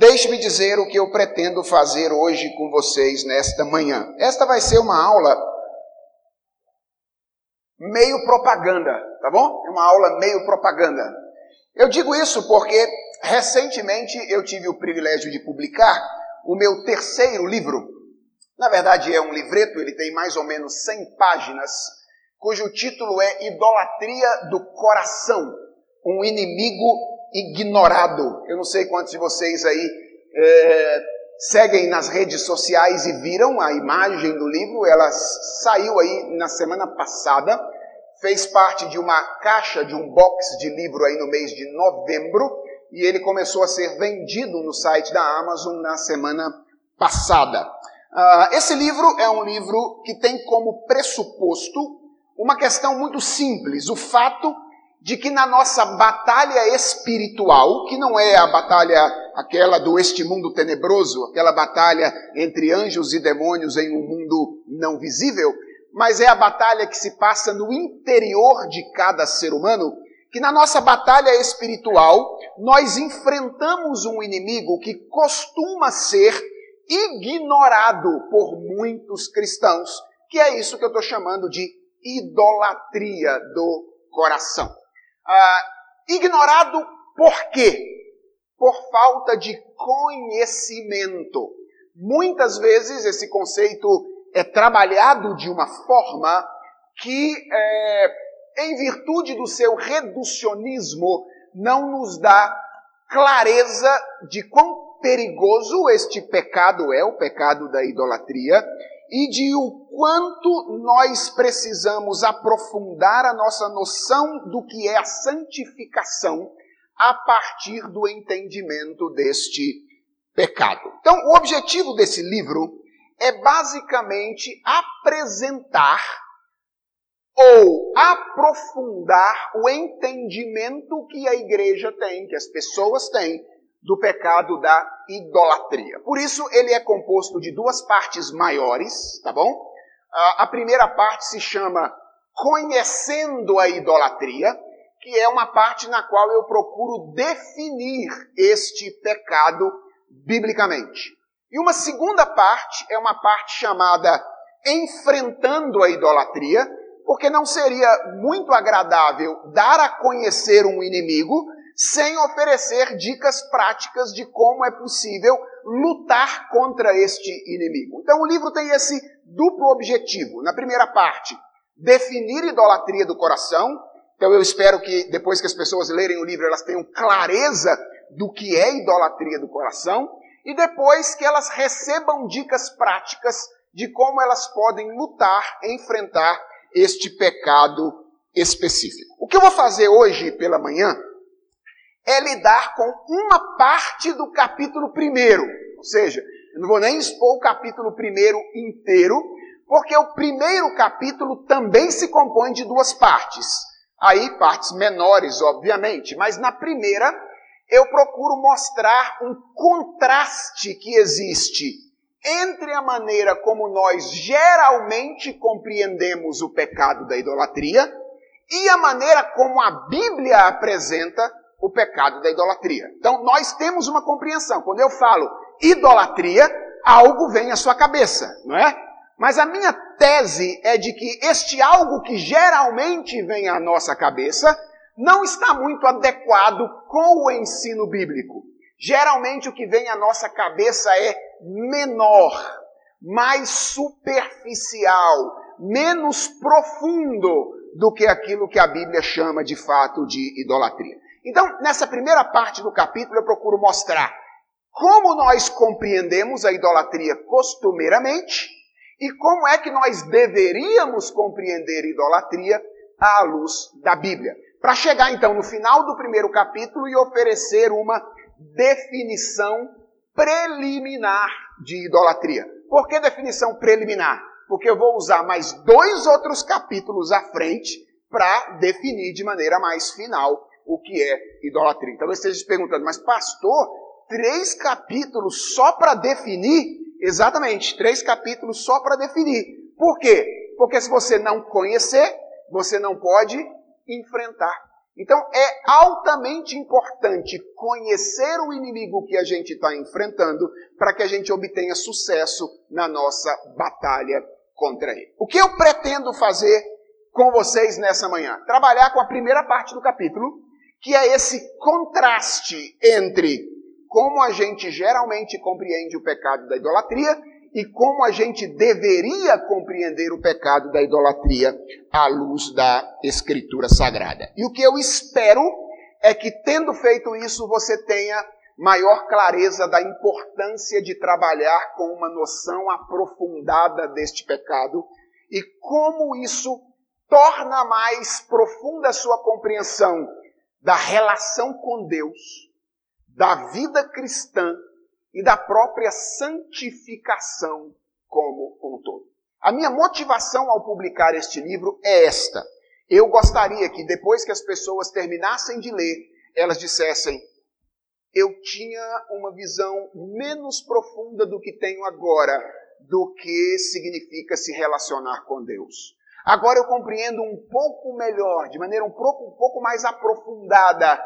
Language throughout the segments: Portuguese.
Deixe-me dizer o que eu pretendo fazer hoje com vocês nesta manhã. Esta vai ser uma aula meio propaganda, tá bom? É uma aula meio propaganda. Eu digo isso porque recentemente eu tive o privilégio de publicar o meu terceiro livro. Na verdade é um livreto, ele tem mais ou menos 100 páginas, cujo título é Idolatria do Coração, um inimigo ignorado. Eu não sei quantos de vocês aí é, seguem nas redes sociais e viram a imagem do livro, ela saiu aí na semana passada, fez parte de uma caixa, de um box de livro aí no mês de novembro, e ele começou a ser vendido no site da Amazon na semana passada. Uh, esse livro é um livro que tem como pressuposto uma questão muito simples: o fato de que na nossa batalha espiritual, que não é a batalha aquela do este mundo tenebroso, aquela batalha entre anjos e demônios em um mundo não visível, mas é a batalha que se passa no interior de cada ser humano, que na nossa batalha espiritual nós enfrentamos um inimigo que costuma ser ignorado por muitos cristãos, que é isso que eu estou chamando de idolatria do coração. Ah, ignorado por quê? Por falta de conhecimento. Muitas vezes esse conceito é trabalhado de uma forma que, é, em virtude do seu reducionismo, não nos dá clareza de quão perigoso este pecado é, o pecado da idolatria, e de o quanto nós precisamos aprofundar a nossa noção do que é a santificação a partir do entendimento deste pecado. Então, o objetivo desse livro é basicamente apresentar ou aprofundar o entendimento que a igreja tem, que as pessoas têm do pecado da idolatria. Por isso, ele é composto de duas partes maiores, tá bom? A primeira parte se chama Conhecendo a Idolatria, que é uma parte na qual eu procuro definir este pecado biblicamente. E uma segunda parte é uma parte chamada Enfrentando a Idolatria, porque não seria muito agradável dar a conhecer um inimigo sem oferecer dicas práticas de como é possível lutar contra este inimigo. Então o livro tem esse duplo objetivo. Na primeira parte, definir idolatria do coração. Então eu espero que depois que as pessoas lerem o livro, elas tenham clareza do que é idolatria do coração e depois que elas recebam dicas práticas de como elas podem lutar, enfrentar este pecado específico. O que eu vou fazer hoje pela manhã é lidar com uma parte do capítulo primeiro. Ou seja, eu não vou nem expor o capítulo primeiro inteiro, porque o primeiro capítulo também se compõe de duas partes. Aí, partes menores, obviamente, mas na primeira eu procuro mostrar um contraste que existe entre a maneira como nós geralmente compreendemos o pecado da idolatria e a maneira como a Bíblia apresenta o pecado da idolatria. Então, nós temos uma compreensão. Quando eu falo idolatria, algo vem à sua cabeça, não é? Mas a minha tese é de que este algo que geralmente vem à nossa cabeça não está muito adequado com o ensino bíblico. Geralmente o que vem à nossa cabeça é menor, mais superficial, menos profundo do que aquilo que a Bíblia chama de fato de idolatria. Então, nessa primeira parte do capítulo, eu procuro mostrar como nós compreendemos a idolatria costumeiramente e como é que nós deveríamos compreender idolatria à luz da Bíblia. Para chegar então no final do primeiro capítulo e oferecer uma definição preliminar de idolatria. Por que definição preliminar? Porque eu vou usar mais dois outros capítulos à frente para definir de maneira mais final o que é idolatria. Talvez esteja se perguntando, mas pastor, três capítulos só para definir? Exatamente, três capítulos só para definir. Por quê? Porque se você não conhecer, você não pode enfrentar. Então é altamente importante conhecer o inimigo que a gente está enfrentando para que a gente obtenha sucesso na nossa batalha contra ele. O que eu pretendo fazer com vocês nessa manhã? Trabalhar com a primeira parte do capítulo, que é esse contraste entre como a gente geralmente compreende o pecado da idolatria e como a gente deveria compreender o pecado da idolatria à luz da Escritura Sagrada. E o que eu espero é que, tendo feito isso, você tenha maior clareza da importância de trabalhar com uma noção aprofundada deste pecado e como isso torna mais profunda a sua compreensão da relação com Deus, da vida cristã e da própria santificação como um todo. A minha motivação ao publicar este livro é esta. Eu gostaria que depois que as pessoas terminassem de ler, elas dissessem: eu tinha uma visão menos profunda do que tenho agora, do que significa se relacionar com Deus. Agora eu compreendo um pouco melhor, de maneira um pouco, um pouco mais aprofundada,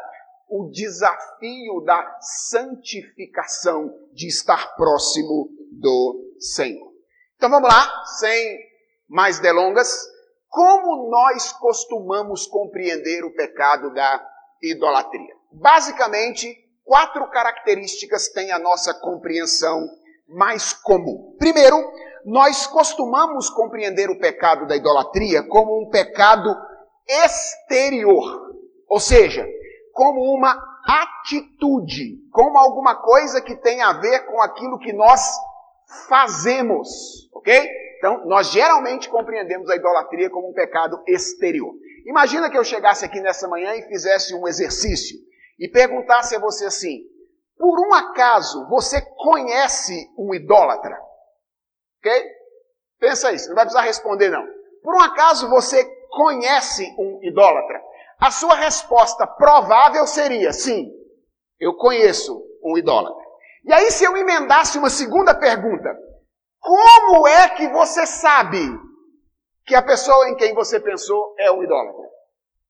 o desafio da santificação, de estar próximo do Senhor. Então vamos lá, sem mais delongas, como nós costumamos compreender o pecado da idolatria? Basicamente, quatro características têm a nossa compreensão mais comum. Primeiro, nós costumamos compreender o pecado da idolatria como um pecado exterior, ou seja, como uma atitude, como alguma coisa que tem a ver com aquilo que nós fazemos, ok? Então, nós geralmente compreendemos a idolatria como um pecado exterior. Imagina que eu chegasse aqui nessa manhã e fizesse um exercício e perguntasse a você assim: por um acaso você conhece um idólatra? Ok? Pensa isso, não vai precisar responder não. Por um acaso você conhece um idólatra? A sua resposta provável seria: sim, eu conheço um idólatra. E aí, se eu emendasse uma segunda pergunta: como é que você sabe que a pessoa em quem você pensou é um idólatra?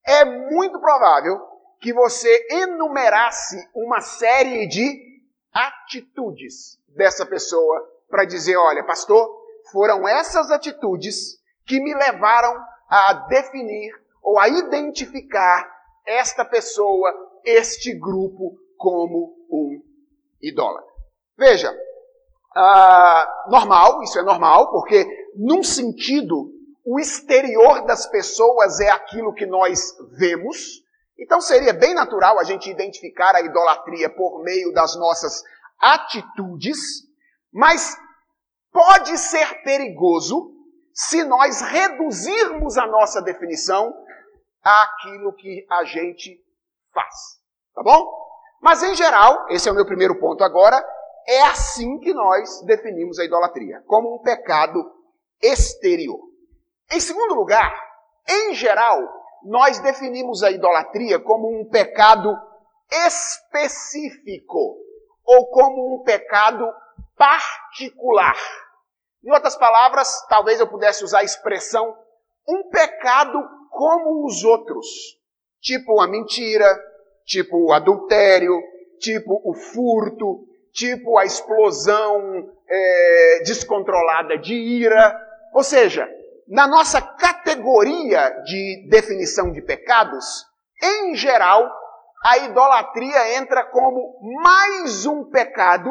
É muito provável que você enumerasse uma série de atitudes dessa pessoa para dizer: olha, pastor, foram essas atitudes que me levaram a definir ou a identificar esta pessoa, este grupo, como um idólatra. Veja, ah, normal, isso é normal, porque num sentido, o exterior das pessoas é aquilo que nós vemos, então seria bem natural a gente identificar a idolatria por meio das nossas atitudes, mas pode ser perigoso se nós reduzirmos a nossa definição àquilo que a gente faz. Tá bom? Mas em geral, esse é o meu primeiro ponto agora, é assim que nós definimos a idolatria, como um pecado exterior. Em segundo lugar, em geral, nós definimos a idolatria como um pecado específico ou como um pecado particular. Em outras palavras, talvez eu pudesse usar a expressão um pecado como os outros, tipo a mentira, tipo o adultério, tipo o furto, tipo a explosão é, descontrolada de ira. Ou seja, na nossa categoria de definição de pecados, em geral, a idolatria entra como mais um pecado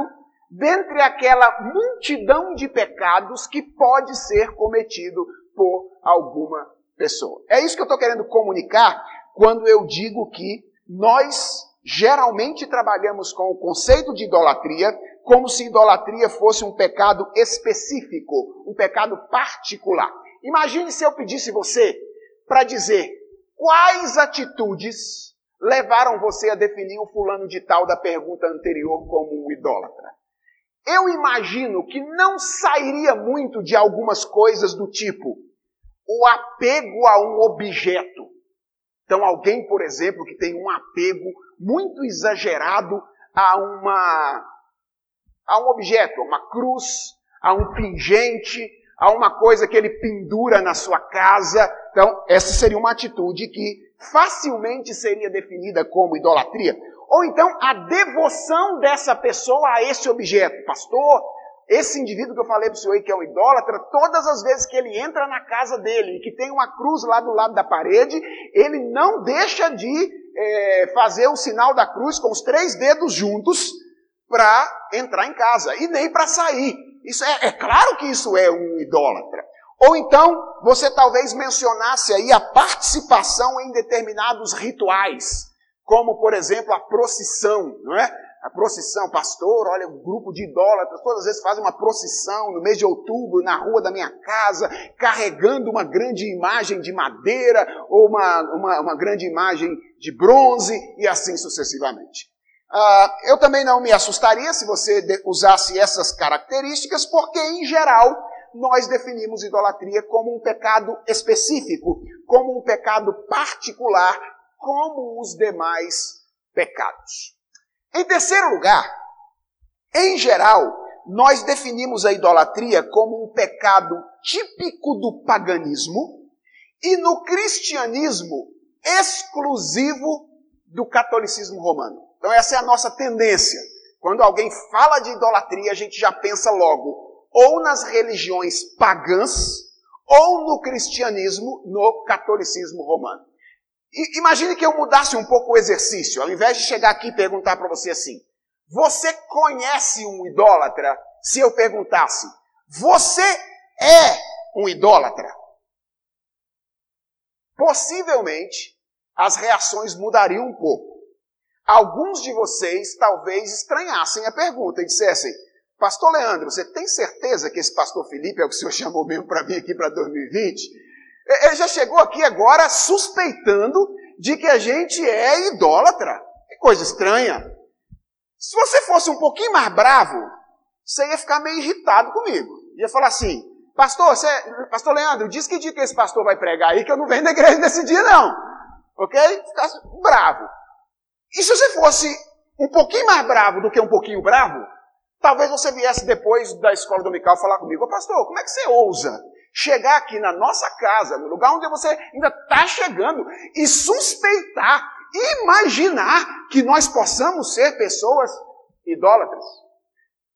dentre aquela multidão de pecados que pode ser cometido por alguma pessoa. É isso que eu estou querendo comunicar quando eu digo que nós geralmente trabalhamos com o conceito de idolatria como se idolatria fosse um pecado específico, um pecado particular. Imagine se eu pedisse você para dizer quais atitudes levaram você a definir o fulano de tal da pergunta anterior como um idólatra. Eu imagino que não sairia muito de algumas coisas do tipo o apego a um objeto. Então, alguém, por exemplo, que tem um apego muito exagerado a uma a um objeto, a uma cruz, a um pingente, a uma coisa que ele pendura na sua casa. Então, essa seria uma atitude que facilmente seria definida como idolatria. Ou então a devoção dessa pessoa a esse objeto. Pastor, esse indivíduo que eu falei para o senhor aí, que é um idólatra, todas as vezes que ele entra na casa dele e que tem uma cruz lá do lado da parede, ele não deixa de é, fazer o sinal da cruz com os três dedos juntos para entrar em casa e nem para sair. Isso é, é claro que isso é um idólatra. Ou então, você talvez mencionasse aí a participação em determinados rituais, como por exemplo a procissão, não é? A procissão, pastor, olha, um grupo de idólatras, todas as vezes fazem uma procissão no mês de outubro, na rua da minha casa, carregando uma grande imagem de madeira ou uma, uma, uma grande imagem de bronze e assim sucessivamente. Uh, eu também não me assustaria se você usasse essas características, porque em geral nós definimos idolatria como um pecado específico, como um pecado particular, como os demais pecados. Em terceiro lugar, em geral, nós definimos a idolatria como um pecado típico do paganismo e no cristianismo exclusivo do catolicismo romano. Então essa é a nossa tendência. Quando alguém fala de idolatria, a gente já pensa logo ou nas religiões pagãs, ou no cristianismo, no catolicismo romano. Imagine que eu mudasse um pouco o exercício, ao invés de chegar aqui e perguntar para você assim: você conhece um idólatra? Se eu perguntasse, você é um idólatra? Possivelmente as reações mudariam um pouco. Alguns de vocês talvez estranhassem a pergunta e dissessem: Pastor Leandro, você tem certeza que esse pastor Felipe é o que o senhor chamou mesmo para vir aqui para 2020? Ele já chegou aqui agora suspeitando de que a gente é idólatra. Que coisa estranha. Se você fosse um pouquinho mais bravo, você ia ficar meio irritado comigo. Ia falar assim, pastor, você, pastor Leandro, diz que dia que esse pastor vai pregar aí, que eu não venho na igreja nesse dia não. Ok? Ficasse bravo. E se você fosse um pouquinho mais bravo do que um pouquinho bravo, Talvez você viesse depois da escola dominical falar comigo, pastor, como é que você ousa chegar aqui na nossa casa, no lugar onde você ainda está chegando, e suspeitar, imaginar que nós possamos ser pessoas idólatras?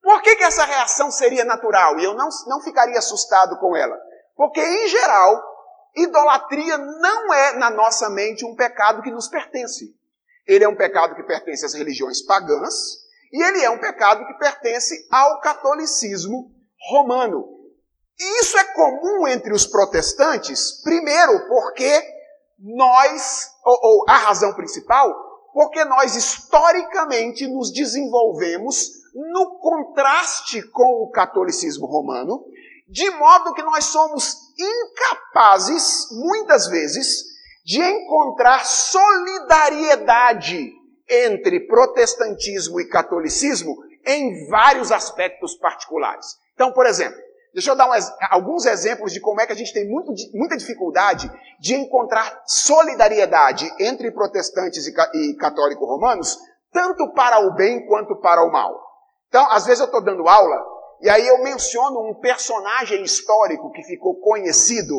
Por que, que essa reação seria natural e eu não, não ficaria assustado com ela? Porque, em geral, idolatria não é na nossa mente um pecado que nos pertence. Ele é um pecado que pertence às religiões pagãs, e ele é um pecado que pertence ao catolicismo romano. E isso é comum entre os protestantes, primeiro porque nós, ou, ou a razão principal, porque nós historicamente nos desenvolvemos no contraste com o catolicismo romano, de modo que nós somos incapazes, muitas vezes, de encontrar solidariedade entre protestantismo e catolicismo em vários aspectos particulares. Então, por exemplo, deixa eu dar um, alguns exemplos de como é que a gente tem muito, muita dificuldade de encontrar solidariedade entre protestantes e, e católicos romanos, tanto para o bem quanto para o mal. Então, às vezes eu estou dando aula e aí eu menciono um personagem histórico que ficou conhecido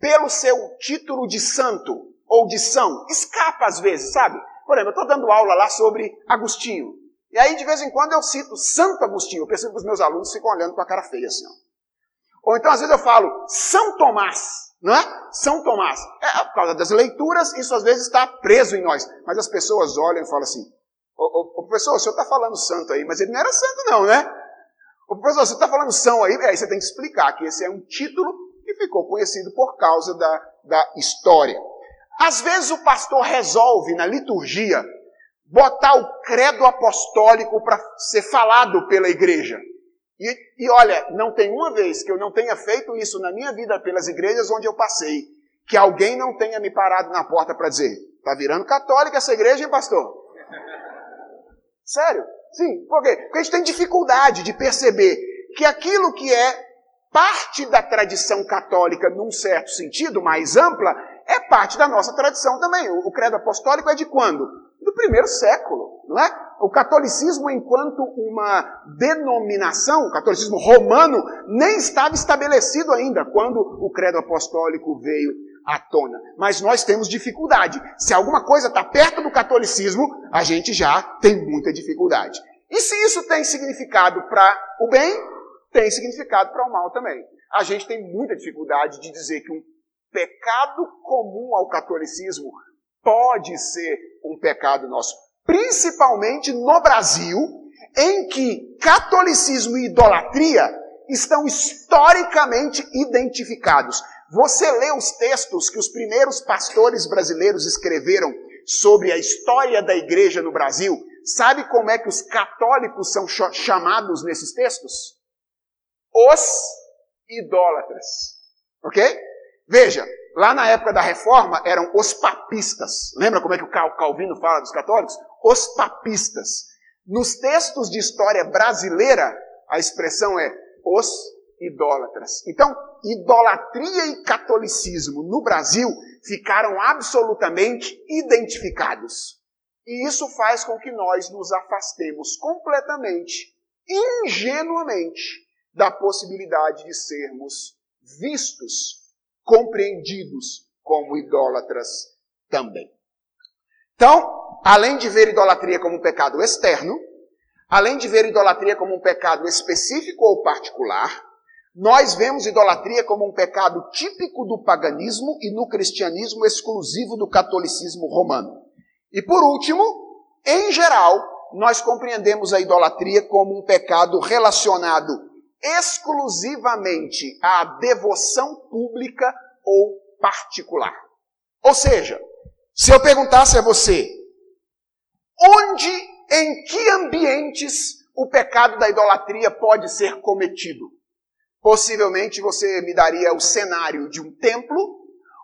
pelo seu título de santo ou de são. Escapa às vezes, sabe? Por exemplo, eu estou dando aula lá sobre Agostinho. E aí, de vez em quando, eu cito Santo Agostinho. Eu percebo que os meus alunos ficam olhando com a cara feia assim. Ó. Ou então, às vezes, eu falo São Tomás. Não é? São Tomás. É, por causa das leituras, isso às vezes está preso em nós. Mas as pessoas olham e falam assim: Ô, professor, o senhor está falando santo aí, mas ele não era santo, não, né? Ô professor, você está falando são aí, aí você tem que explicar que esse é um título que ficou conhecido por causa da, da história. Às vezes o pastor resolve na liturgia botar o credo apostólico para ser falado pela igreja. E, e, olha, não tem uma vez que eu não tenha feito isso na minha vida pelas igrejas onde eu passei, que alguém não tenha me parado na porta para dizer: está virando católica essa igreja, hein, pastor? Sério? Sim. Por quê? Porque a gente tem dificuldade de perceber que aquilo que é parte da tradição católica, num certo sentido mais ampla, é parte da nossa tradição também. O, credo apostólico é de quando? Do primeiro século, não é? O catolicismo, enquanto uma denominação, o catolicismo romano, nem estava estabelecido ainda quando o credo apostólico veio à tona. Mas nós temos dificuldade. Se alguma coisa está perto do catolicismo, a gente já tem muita dificuldade. E se isso tem significado para o bem, tem significado para o mal também. A gente tem muita dificuldade de dizer que um pecado comum ao catolicismo pode ser um pecado nosso. Principalmente no Brasil, em que catolicismo e idolatria estão historicamente identificados. Você lê os textos que os primeiros pastores brasileiros escreveram sobre a história da igreja no Brasil, sabe como é que os católicos são chamados nesses textos? Os idólatras. Ok? Veja, lá na época da reforma eram os papistas. Lembra como é que o Calvino fala dos católicos? Os papistas. Nos textos de história brasileira, a expressão é os idólatras. Então, idolatria e catolicismo no Brasil ficaram absolutamente identificados. E isso faz com que nós nos afastemos completamente, ingenuamente, da possibilidade de sermos vistos, compreendidos como idólatras também. Então, além de ver idolatria como um pecado externo, além de ver idolatria como um pecado específico ou particular, nós vemos idolatria como um pecado típico do paganismo e no cristianismo exclusivo do catolicismo romano. E por último, em geral, nós compreendemos a idolatria como um pecado relacionado exclusivamente à devoção pública ou particular. Ou seja, se eu perguntasse a você, onde, em que ambientes o pecado da idolatria pode ser cometido? Possivelmente você me daria o cenário de um templo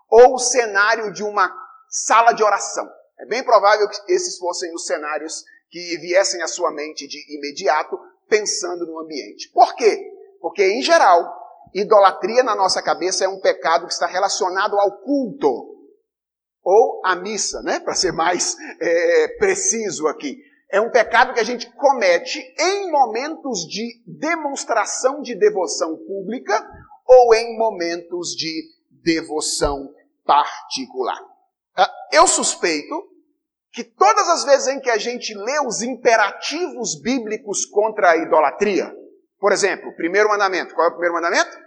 ou o cenário de uma sala de oração. É bem provável que esses fossem os cenários que viessem à sua mente de imediato, pensando no ambiente. Por quê? Porque, em geral, idolatria na nossa cabeça é um pecado que está relacionado ao culto ou à missa, né? Para ser mais é, preciso aqui. É um pecado que a gente comete em momentos de demonstração de devoção pública ou em momentos de devoção particular. Ah, eu suspeito que todas as vezes em que a gente lê os imperativos bíblicos contra a idolatria, por exemplo, o primeiro mandamento, qual é o primeiro mandamento?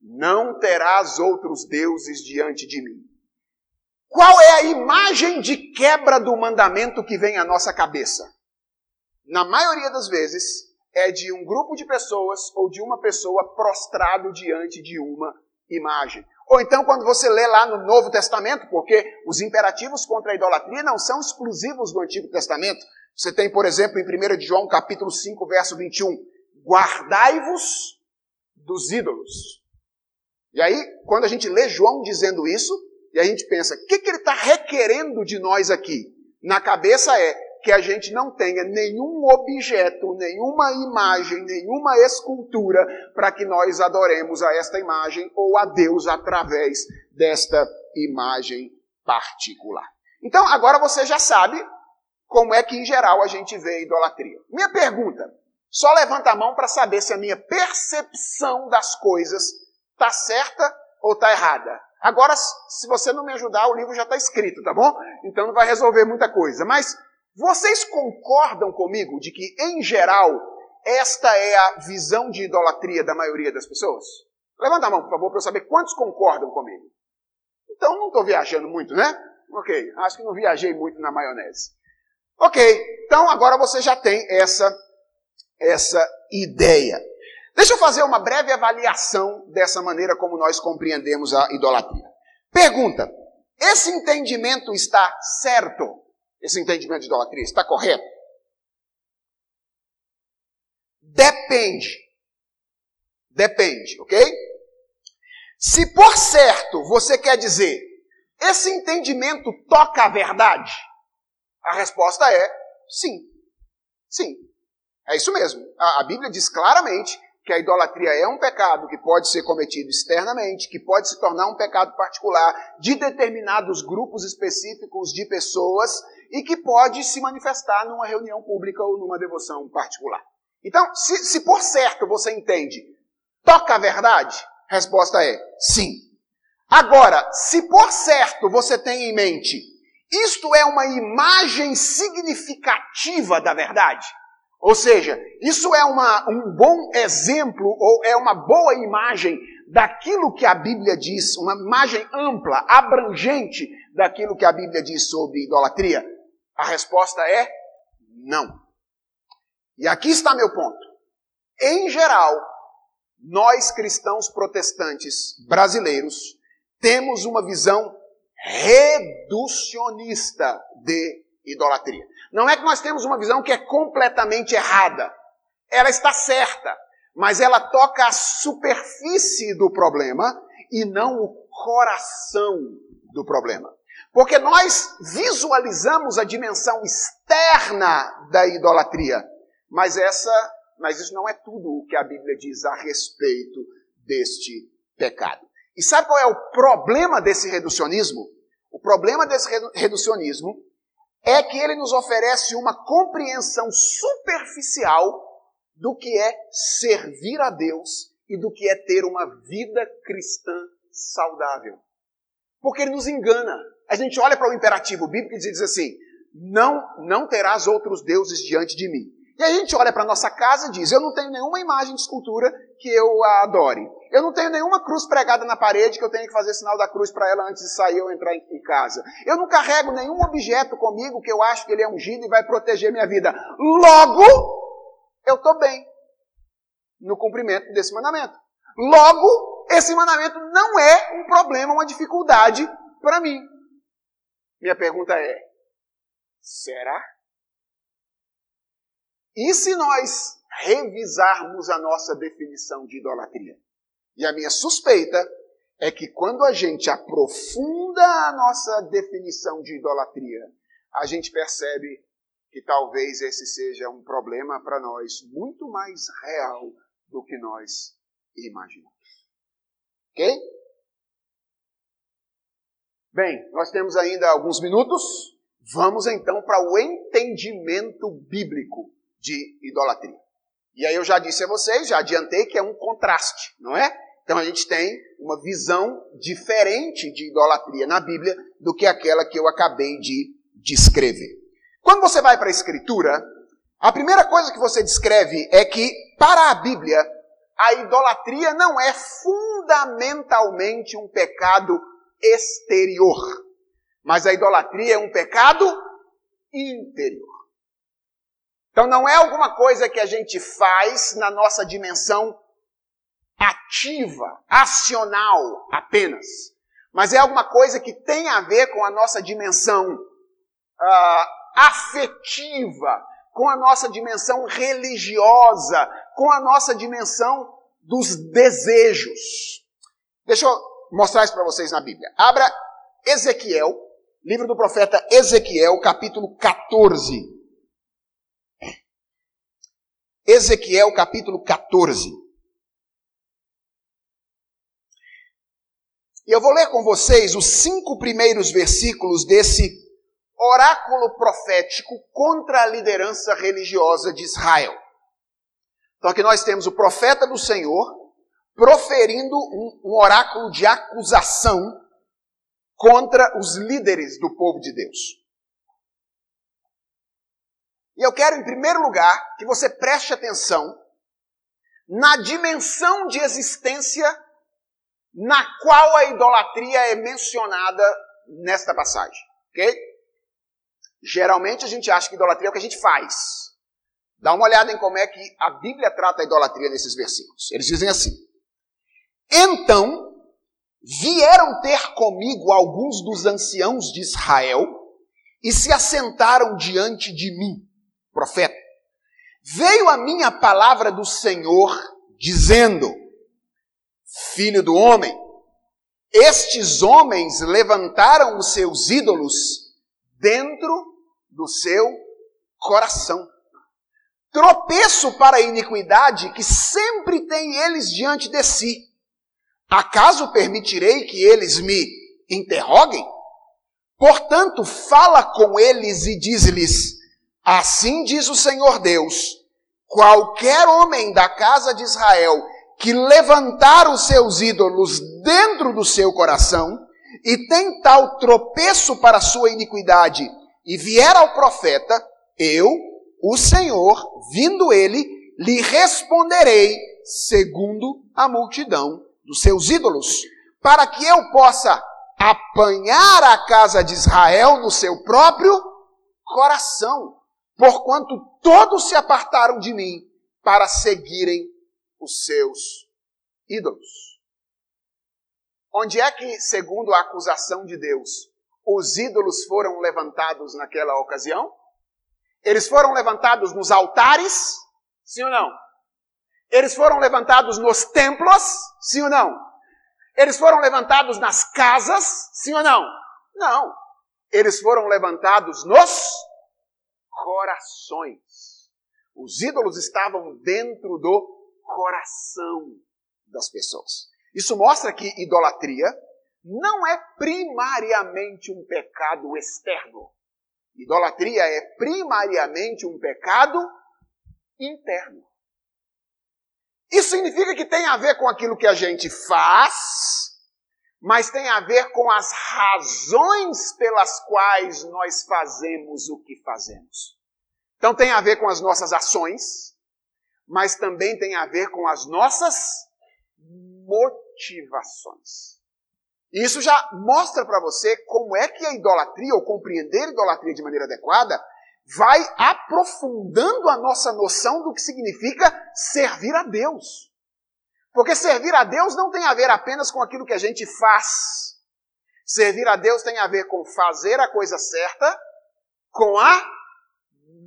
Não terás outros deuses diante de mim. Qual é a imagem de quebra do mandamento que vem à nossa cabeça? Na maioria das vezes, é de um grupo de pessoas ou de uma pessoa prostrado diante de uma imagem. Ou então, quando você lê lá no Novo Testamento, porque os imperativos contra a idolatria não são exclusivos do Antigo Testamento. Você tem, por exemplo, em 1 João capítulo 5, verso 21, guardai-vos dos ídolos. E aí, quando a gente lê João dizendo isso, e a gente pensa, o que, que ele está requerendo de nós aqui? Na cabeça é que a gente não tenha nenhum objeto, nenhuma imagem, nenhuma escultura para que nós adoremos a esta imagem ou a Deus através desta imagem particular. Então, agora você já sabe como é que, em geral, a gente vê a idolatria. Minha pergunta: só levanta a mão para saber se a minha percepção das coisas está certa ou está errada. Agora, se você não me ajudar, o livro já está escrito, tá bom? Então não vai resolver muita coisa. Mas vocês concordam comigo de que, em geral, esta é a visão de idolatria da maioria das pessoas? Levanta a mão, por favor, para eu saber quantos concordam comigo. Então não estou viajando muito, né? Ok, acho que não viajei muito na maionese. Ok, então agora você já tem essa, essa ideia. Deixa eu fazer uma breve avaliação dessa maneira como nós compreendemos a idolatria. Pergunta: esse entendimento está certo? Esse entendimento de idolatria está correto? Depende. Depende, ok? Se por certo você quer dizer, esse entendimento toca a verdade? A resposta é sim. Sim. É isso mesmo. A, a Bíblia diz claramente que a idolatria é um pecado que pode ser cometido externamente, que pode se tornar um pecado particular de determinados grupos específicos de pessoas e que pode se manifestar numa reunião pública ou numa devoção particular. Então, se, se por certo você entende, toca a verdade? Resposta é sim. Agora, se por certo você tem em mente, isto é uma imagem significativa da verdade, ou seja, isso é uma, um bom exemplo ou é uma boa imagem daquilo que a Bíblia diz, uma imagem ampla, abrangente daquilo que a Bíblia diz sobre idolatria? A resposta é não. E aqui está meu ponto. Em geral, nós cristãos protestantes brasileiros temos uma visão reducionista de idolatria. Não é que nós temos uma visão que é completamente errada. Ela está certa, mas ela toca a superfície do problema e não o coração do problema. Porque nós visualizamos a dimensão externa da idolatria, mas essa, mas isso não é tudo o que a Bíblia diz a respeito deste pecado. E sabe qual é o problema desse reducionismo? O problema desse reducionismo é que ele nos oferece uma compreensão superficial do que é servir a Deus e do que é ter uma vida cristã saudável. Porque ele nos engana. A gente olha para o imperativo bíblico e diz assim: não, não terás outros deuses diante de mim. E a gente olha para nossa casa e diz: Eu não tenho nenhuma imagem de escultura que eu adore. Eu não tenho nenhuma cruz pregada na parede que eu tenho que fazer sinal da cruz para ela antes de sair ou entrar em casa. Eu não carrego nenhum objeto comigo que eu acho que ele é ungido e vai proteger minha vida. Logo, eu estou bem no cumprimento desse mandamento. Logo, esse mandamento não é um problema, uma dificuldade para mim. Minha pergunta é: será? E se nós revisarmos a nossa definição de idolatria? E a minha suspeita é que quando a gente aprofunda a nossa definição de idolatria, a gente percebe que talvez esse seja um problema para nós muito mais real do que nós imaginamos. Ok? Bem, nós temos ainda alguns minutos. Vamos então para o entendimento bíblico de idolatria. E aí eu já disse a vocês, já adiantei que é um contraste, não é? Então a gente tem uma visão diferente de idolatria na Bíblia do que aquela que eu acabei de descrever. Quando você vai para a Escritura, a primeira coisa que você descreve é que, para a Bíblia, a idolatria não é fundamentalmente um pecado exterior, mas a idolatria é um pecado interior. Então não é alguma coisa que a gente faz na nossa dimensão ativa, acional apenas, mas é alguma coisa que tem a ver com a nossa dimensão uh, afetiva, com a nossa dimensão religiosa, com a nossa dimensão dos desejos. Deixa eu mostrar isso para vocês na Bíblia. Abra Ezequiel, livro do profeta Ezequiel, capítulo 14. Ezequiel capítulo 14. E eu vou ler com vocês os cinco primeiros versículos desse oráculo profético contra a liderança religiosa de Israel. Então aqui nós temos o profeta do Senhor proferindo um, um oráculo de acusação contra os líderes do povo de Deus. E eu quero, em primeiro lugar, que você preste atenção na dimensão de existência na qual a idolatria é mencionada nesta passagem. Ok? Geralmente a gente acha que idolatria é o que a gente faz. Dá uma olhada em como é que a Bíblia trata a idolatria nesses versículos. Eles dizem assim: Então vieram ter comigo alguns dos anciãos de Israel e se assentaram diante de mim profeta. Veio a minha palavra do Senhor dizendo: Filho do homem, estes homens levantaram os seus ídolos dentro do seu coração. Tropeço para a iniquidade que sempre tem eles diante de si. Acaso permitirei que eles me interroguem? Portanto, fala com eles e diz-lhes: Assim diz o Senhor Deus: qualquer homem da casa de Israel que levantar os seus ídolos dentro do seu coração e tem tal tropeço para sua iniquidade e vier ao profeta, eu, o Senhor, vindo ele, lhe responderei segundo a multidão dos seus ídolos, para que eu possa apanhar a casa de Israel no seu próprio coração, porquanto todos se apartaram de mim para seguirem os seus ídolos. Onde é que, segundo a acusação de Deus, os ídolos foram levantados naquela ocasião? Eles foram levantados nos altares? Sim ou não? Eles foram levantados nos templos? Sim ou não? Eles foram levantados nas casas? Sim ou não? Não. Eles foram levantados nos corações. Os ídolos estavam dentro do coração das pessoas. Isso mostra que idolatria não é primariamente um pecado externo. Idolatria é primariamente um pecado interno. Isso significa que tem a ver com aquilo que a gente faz, mas tem a ver com as razões pelas quais nós fazemos o que fazemos. Então tem a ver com as nossas ações, mas também tem a ver com as nossas motivações. Isso já mostra para você como é que a idolatria, ou compreender a idolatria de maneira adequada, vai aprofundando a nossa noção do que significa servir a Deus. Porque servir a Deus não tem a ver apenas com aquilo que a gente faz. Servir a Deus tem a ver com fazer a coisa certa, com a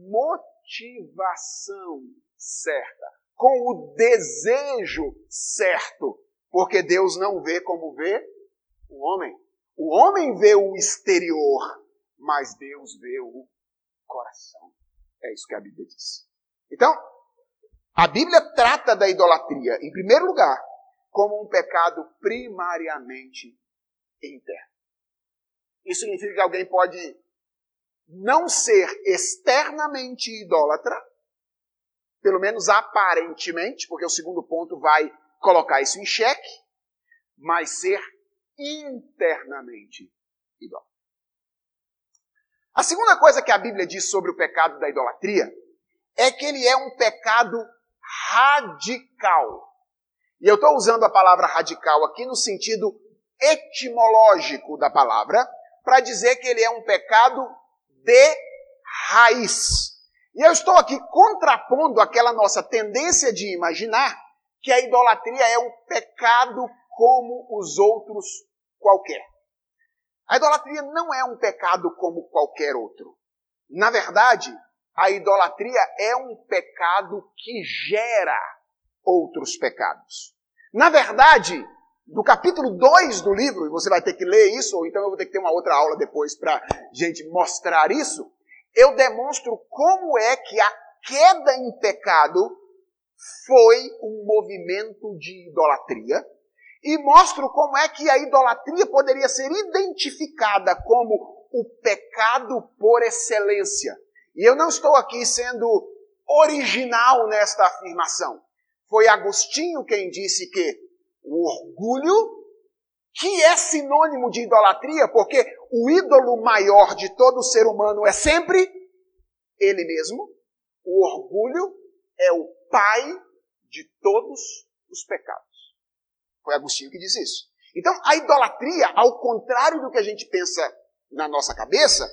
motivação certa, com o desejo certo. Porque Deus não vê como vê o homem. O homem vê o exterior, mas Deus vê o coração. É isso que a Bíblia diz. Então, a Bíblia trata da idolatria, em primeiro lugar, como um pecado primariamente interno. Isso significa que alguém pode não ser externamente idólatra, pelo menos aparentemente, porque o segundo ponto vai colocar isso em xeque, mas ser internamente idólatra. A segunda coisa que a Bíblia diz sobre o pecado da idolatria é que ele é um pecado radical. E eu estou usando a palavra radical aqui no sentido etimológico da palavra, para dizer que ele é um pecado de raiz. E eu estou aqui contrapondo aquela nossa tendência de imaginar que a idolatria é um pecado como os outros qualquer. A idolatria não é um pecado como qualquer outro. Na verdade, a idolatria é um pecado que gera outros pecados. Na verdade, no capítulo 2 do livro, e você vai ter que ler isso, ou então eu vou ter que ter uma outra aula depois para gente mostrar isso, eu demonstro como é que a queda em pecado foi um movimento de idolatria e mostro como é que a idolatria poderia ser identificada como o pecado por excelência. E eu não estou aqui sendo original nesta afirmação. Foi Agostinho quem disse que o orgulho, que é sinônimo de idolatria, porque o ídolo maior de todo ser humano é sempre ele mesmo, o orgulho é o pai de todos os pecados. Foi Agostinho que diz isso. Então, a idolatria, ao contrário do que a gente pensa na nossa cabeça,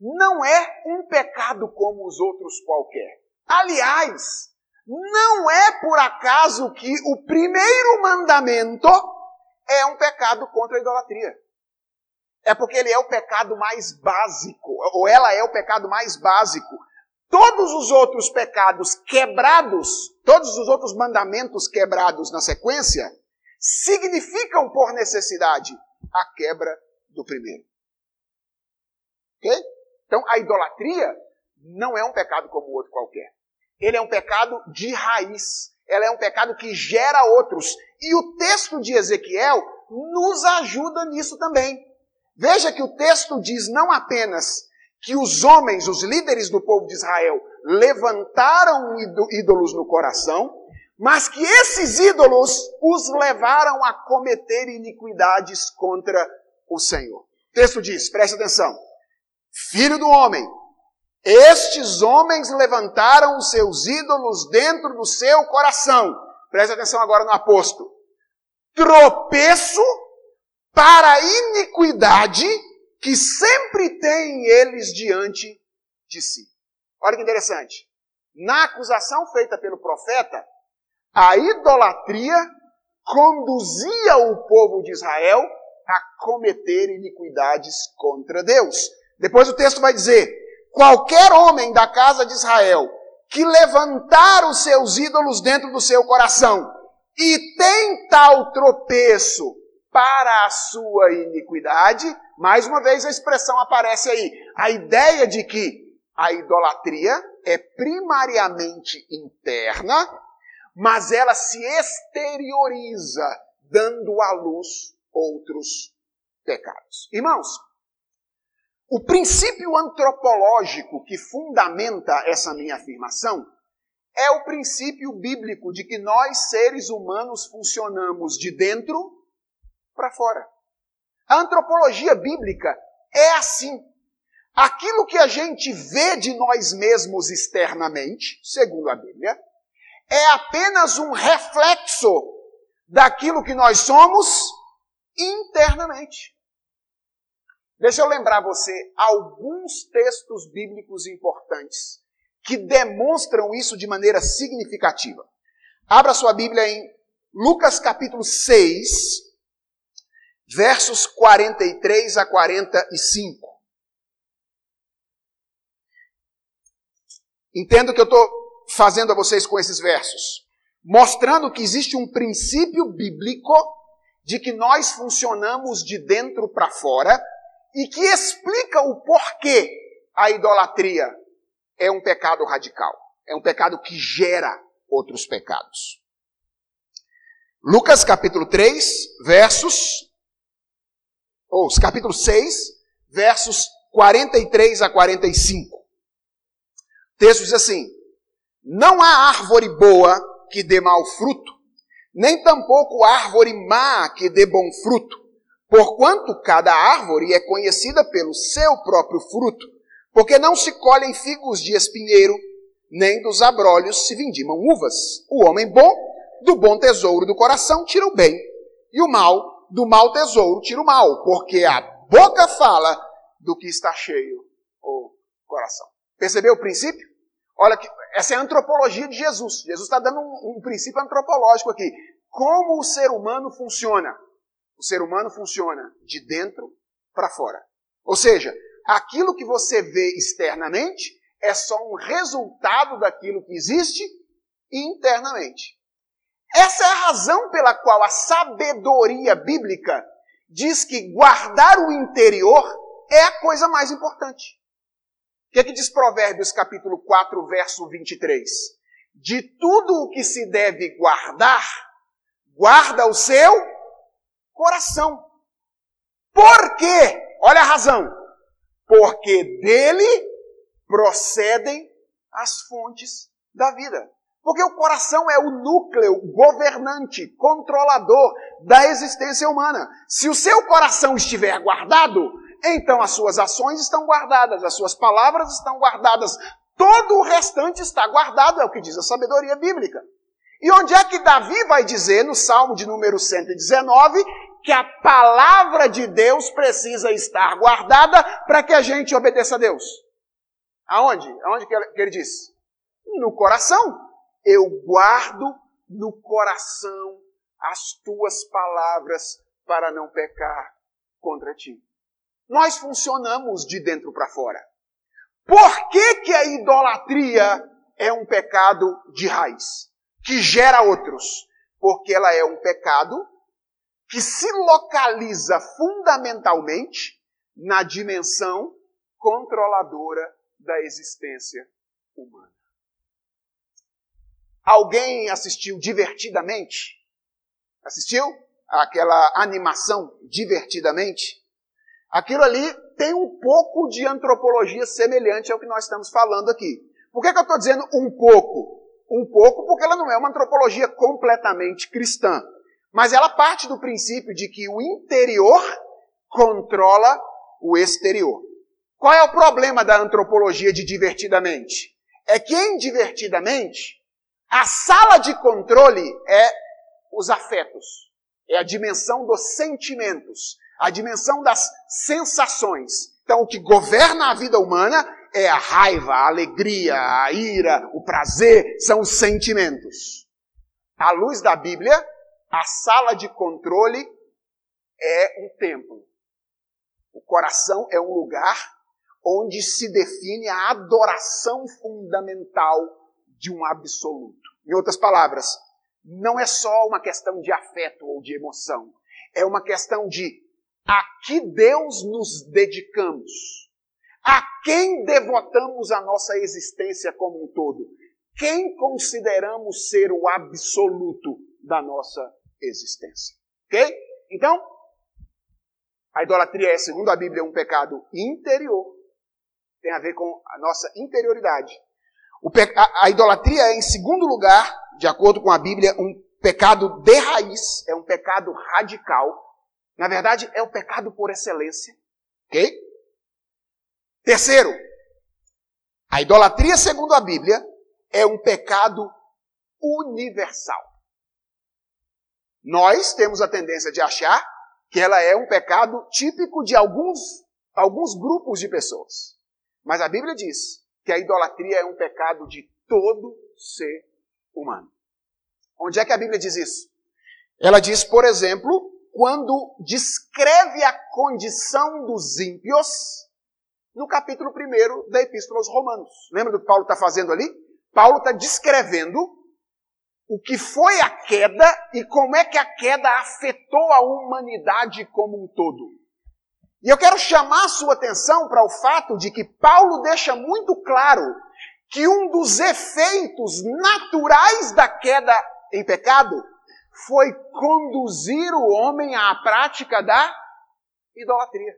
não é um pecado como os outros qualquer. Aliás, não é por acaso que o primeiro mandamento é um pecado contra a idolatria. É porque ele é o pecado mais básico, ou ela é o pecado mais básico. Todos os outros pecados quebrados, todos os outros mandamentos quebrados na sequência, significam por necessidade a quebra do primeiro. Ok? Então a idolatria não é um pecado como outro qualquer. Ele é um pecado de raiz. Ela é um pecado que gera outros. E o texto de Ezequiel nos ajuda nisso também. Veja que o texto diz não apenas que os homens, os líderes do povo de Israel, levantaram ídolos no coração, mas que esses ídolos os levaram a cometer iniquidades contra o Senhor. O texto diz, preste atenção, filho do homem, estes homens levantaram os seus ídolos dentro do seu coração. Preste atenção agora no apóstolo. Tropeço para a iniquidade que sempre têm eles diante de si. Olha que interessante. Na acusação feita pelo profeta, a idolatria conduzia o povo de Israel a cometer iniquidades contra Deus. Depois o texto vai dizer: qualquer homem da casa de Israel que levantar os seus ídolos dentro do seu coração e tem tal tropeço para a sua iniquidade, mais uma vez a expressão aparece aí. A ideia de que a idolatria é primariamente interna, mas ela se exterioriza, dando à luz outros pecados. Irmãos, o princípio antropológico que fundamenta essa minha afirmação é o princípio bíblico de que nós, seres humanos, funcionamos de dentro para fora. A antropologia bíblica é assim. Aquilo que a gente vê de nós mesmos externamente, segundo a Bíblia, é apenas um reflexo daquilo que nós somos internamente. Deixa eu lembrar você alguns textos bíblicos importantes que demonstram isso de maneira significativa. Abra sua Bíblia em Lucas capítulo 6, versos 43 a 45. Entendo que eu estou fazendo a vocês com esses versos? Mostrando que existe um princípio bíblico de que nós funcionamos de dentro para fora e que explica o porquê a idolatria é um pecado radical. É um pecado que gera outros pecados. Lucas capítulo 3, versos, ou capítulo 6, versos 43 a 45. O texto diz assim: não há árvore boa que dê mau fruto, nem tampouco árvore má que dê bom fruto, porquanto cada árvore é conhecida pelo seu próprio fruto, porque não se colhem figos de espinheiro, nem dos abrolhos se vindimam uvas. O homem bom, do bom tesouro do coração, tira o bem, e o mal, do mau tesouro, tira o mal, porque a boca fala do que está cheio o coração. Percebeu o princípio? Olha que essa é a antropologia de Jesus. Jesus está dando um, um princípio antropológico aqui. Como o ser humano funciona? O ser humano funciona de dentro para fora. Ou seja, aquilo que você vê externamente é só um resultado daquilo que existe internamente. Essa é a razão pela qual a sabedoria bíblica diz que guardar o interior é a coisa mais importante que, é que diz Provérbios capítulo 4, verso 23? De tudo o que se deve guardar, guarda o seu coração. Por quê? Olha a razão. Porque dele procedem as fontes da vida. Porque o coração é o núcleo governante, controlador da existência humana. Se o seu coração estiver guardado, então as suas ações estão guardadas, as suas palavras estão guardadas, todo o restante está guardado, é o que diz a sabedoria bíblica. E onde é que Davi vai dizer, no Salmo de número 119, que a palavra de Deus precisa estar guardada para que a gente obedeça a Deus? Aonde? Aonde que ele diz? No coração. Eu guardo no coração as tuas palavras para não pecar contra ti. Nós funcionamos de dentro para fora. Por que, que a idolatria é um pecado de raiz, que gera outros? Porque ela é um pecado que se localiza fundamentalmente na dimensão controladora da existência humana. Alguém assistiu divertidamente? Assistiu aquela animação divertidamente? Aquilo ali tem um pouco de antropologia semelhante ao que nós estamos falando aqui. Por que, que eu estou dizendo um pouco? um pouco porque ela não é uma antropologia completamente cristã. Mas ela parte do princípio de que o interior controla o exterior. Qual é o problema da antropologia de divertidamente? É que em divertidamente, a sala de controle é os afetos, é a dimensão dos sentimentos, a dimensão das sensações. Então, o que governa a vida humana é a raiva, a alegria, a ira, o prazer, são os sentimentos. À luz da Bíblia, a sala de controle é um templo. O coração é um lugar onde se define a adoração fundamental de um absoluto. Em outras palavras, não é só uma questão de afeto ou de emoção, é uma questão de a que Deus nos dedicamos, a quem devotamos a nossa existência como um todo, quem consideramos ser o absoluto da nossa existência. Ok? Então, a idolatria é, segundo a Bíblia, um pecado interior. Tem a ver com a nossa interioridade. A, a idolatria é, em segundo lugar, de acordo com a Bíblia, um pecado de raiz, é um pecado radical. Na verdade, é o pecado por excelência. Ok? Terceiro, a idolatria, segundo a Bíblia, é um pecado universal. Nós temos a tendência de achar que ela é um pecado típico de alguns, alguns grupos de pessoas. Mas a Bíblia diz que a idolatria é um pecado de todo ser humano. Onde é que a Bíblia diz isso? Ela diz, por exemplo, quando descreve a condição dos ímpios no capítulo 1 da Epístola aos Romanos. Lembra do que Paulo está fazendo ali? Paulo está descrevendo o que foi a queda e como é que a queda afetou a humanidade como um todo. E eu quero chamar a sua atenção para o fato de que Paulo deixa muito claro que um dos efeitos naturais da queda em pecado foi conduzir o homem à prática da idolatria.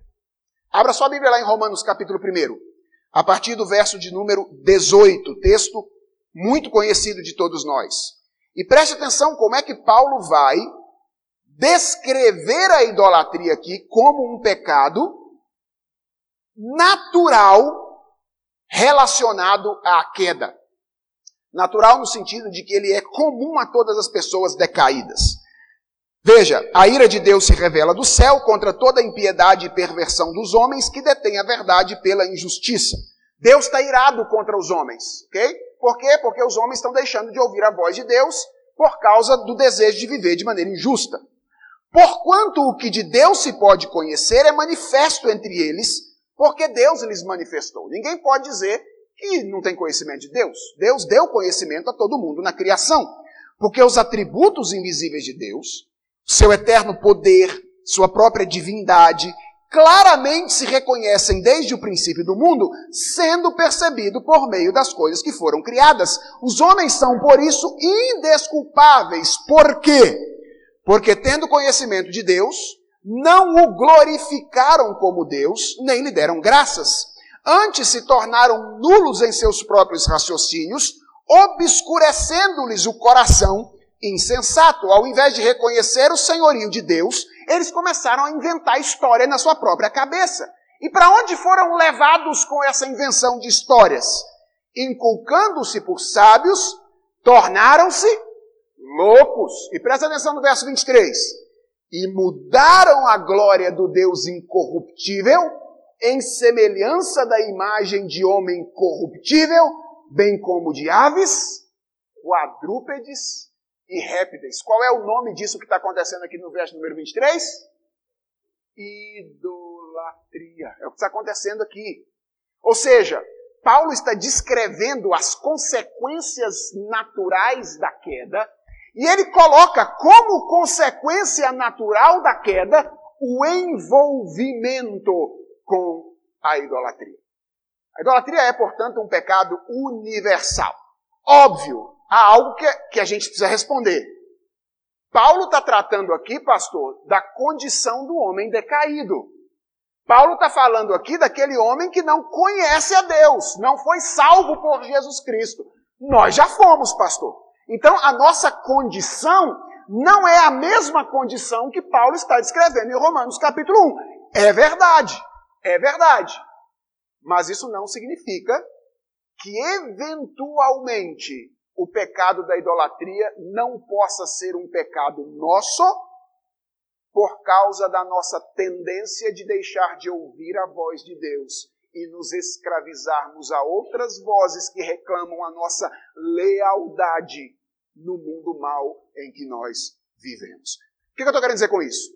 Abra sua Bíblia lá em Romanos capítulo 1, a partir do verso de número 18, texto muito conhecido de todos nós. E preste atenção como é que Paulo vai descrever a idolatria aqui como um pecado natural relacionado à queda. Natural no sentido de que ele é comum a todas as pessoas decaídas. Veja, a ira de Deus se revela do céu contra toda a impiedade e perversão dos homens que detêm a verdade pela injustiça. Deus está irado contra os homens, ok? Por quê? Porque os homens estão deixando de ouvir a voz de Deus por causa do desejo de viver de maneira injusta. Porquanto o que de Deus se pode conhecer é manifesto entre eles, porque Deus lhes manifestou. Ninguém pode dizer que não tem conhecimento de Deus. Deus deu conhecimento a todo mundo na criação. Porque os atributos invisíveis de Deus, seu eterno poder, sua própria divindade, claramente se reconhecem desde o princípio do mundo, sendo percebido por meio das coisas que foram criadas. Os homens são, por isso, indesculpáveis. Por quê? Porque, tendo conhecimento de Deus, não o glorificaram como Deus, nem lhe deram graças. Antes se tornaram nulos em seus próprios raciocínios, obscurecendo-lhes o coração insensato. Ao invés de reconhecer o senhorio de Deus, eles começaram a inventar história na sua própria cabeça. E para onde foram levados com essa invenção de histórias? Inculcando-se por sábios, tornaram-se loucos. E presta atenção no verso 23. E mudaram a glória do Deus incorruptível em semelhança da imagem de homem corruptível, bem como de aves, quadrúpedes e répteis. Qual é o nome disso que está acontecendo aqui no verso número 23? Idolatria. É o que está acontecendo aqui. Ou seja, Paulo está descrevendo as consequências naturais da queda e ele coloca como consequência natural da queda o envolvimento com a idolatria. A idolatria é, portanto, um pecado universal. Óbvio, há algo que, que a gente precisa responder. Paulo está tratando aqui, pastor, da condição do homem decaído. Paulo está falando aqui daquele homem que não conhece a Deus, não foi salvo por Jesus Cristo, Nós já fomos, pastor. Então a nossa condição não é a mesma condição que Paulo está descrevendo em Romanos capítulo 1. É verdade, é verdade. Mas isso não significa que eventualmente o pecado da idolatria não possa ser um pecado nosso por causa da nossa tendência de deixar de ouvir a voz de Deus e nos escravizarmos a outras vozes que reclamam a nossa lealdade no mundo mal em que nós vivemos. O que eu estou querendo dizer com isso?